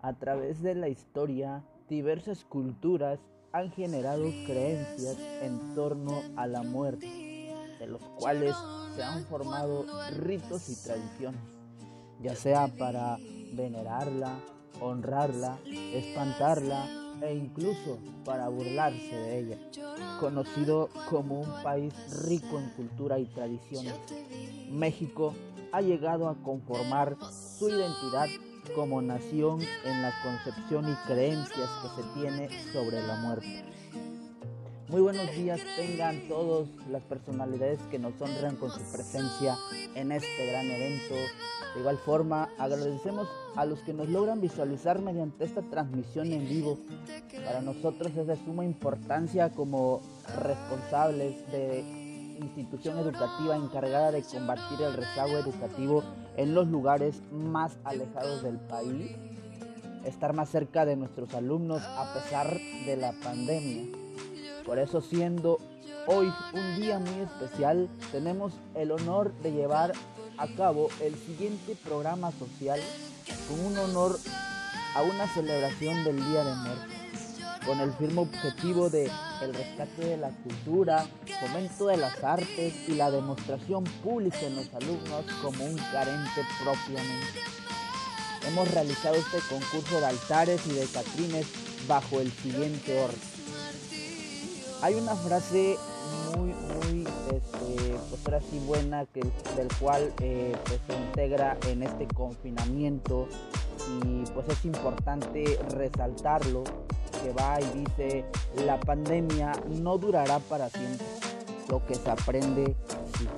A través de la historia, diversas culturas han generado creencias en torno a la muerte, de los cuales se han formado ritos y tradiciones, ya sea para venerarla, honrarla, espantarla e incluso para burlarse de ella, conocido como un país rico en cultura y tradiciones. México ha llegado a conformar su identidad como nación en la concepción y creencias que se tiene sobre la muerte. Muy buenos días tengan todos las personalidades que nos honran con su presencia en este gran evento. De igual forma, agradecemos a los que nos logran visualizar mediante esta transmisión en vivo. Para nosotros es de suma importancia como responsables de institución educativa encargada de combatir el rezago educativo en los lugares más alejados del país, estar más cerca de nuestros alumnos a pesar de la pandemia. Por eso siendo hoy un día muy especial, tenemos el honor de llevar a cabo el siguiente programa social con un honor a una celebración del Día de Muerte con el firme objetivo de el rescate de la cultura, fomento de las artes y la demostración pública en los alumnos como un carente propiamente. Hemos realizado este concurso de altares y de catrines bajo el siguiente orden. Hay una frase muy, muy, este, pues así buena que, del cual eh, pues, se integra en este confinamiento y pues es importante resaltarlo que va y dice, la pandemia no durará para siempre, lo que se aprende sí.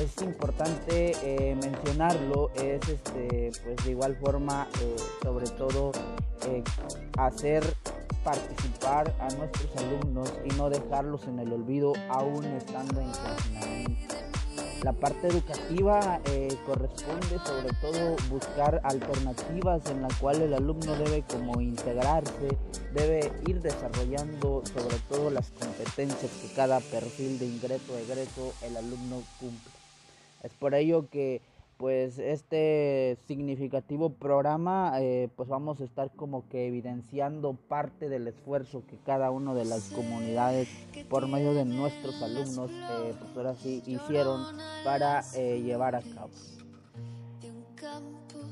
Es importante eh, mencionarlo, es este, pues de igual forma, eh, sobre todo, eh, hacer participar a nuestros alumnos y no dejarlos en el olvido aún estando en confinamiento. La parte educativa eh, corresponde sobre todo buscar alternativas en la cual el alumno debe como integrarse, debe ir desarrollando sobre todo las competencias que cada perfil de ingreso egreso el alumno cumple. Es por ello que pues este significativo programa eh, pues vamos a estar como que evidenciando parte del esfuerzo que cada una de las comunidades por medio de nuestros alumnos eh, pues ahora sí hicieron para eh, llevar a cabo.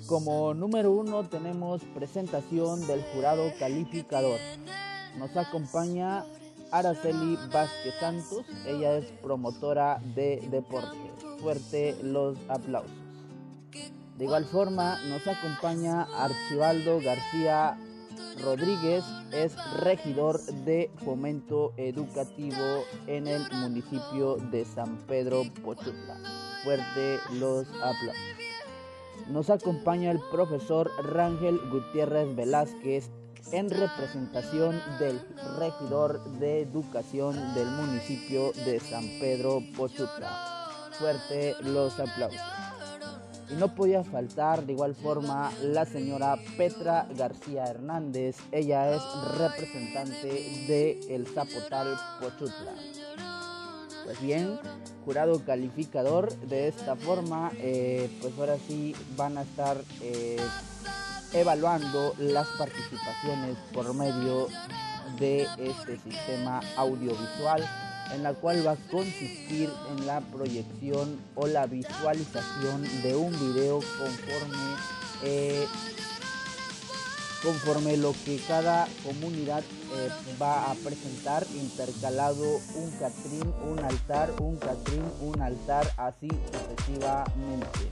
Como número uno tenemos presentación del jurado calificador. Nos acompaña Araceli Vázquez Santos, ella es promotora de deporte. Fuerte los aplausos. De igual forma nos acompaña Archibaldo García Rodríguez, es regidor de fomento educativo en el municipio de San Pedro Pochutla. Fuerte los aplausos. Nos acompaña el profesor Rangel Gutiérrez Velázquez en representación del regidor de educación del municipio de San Pedro Pochutla. Fuerte los aplausos. Y no podía faltar de igual forma la señora Petra García Hernández. Ella es representante de El Zapotal Pochutla. Pues bien, jurado calificador, de esta forma, eh, pues ahora sí van a estar eh, evaluando las participaciones por medio de este sistema audiovisual en la cual va a consistir en la proyección o la visualización de un video conforme eh, conforme lo que cada comunidad eh, va a presentar intercalado un catrín, un altar, un catrín, un altar, así sucesivamente.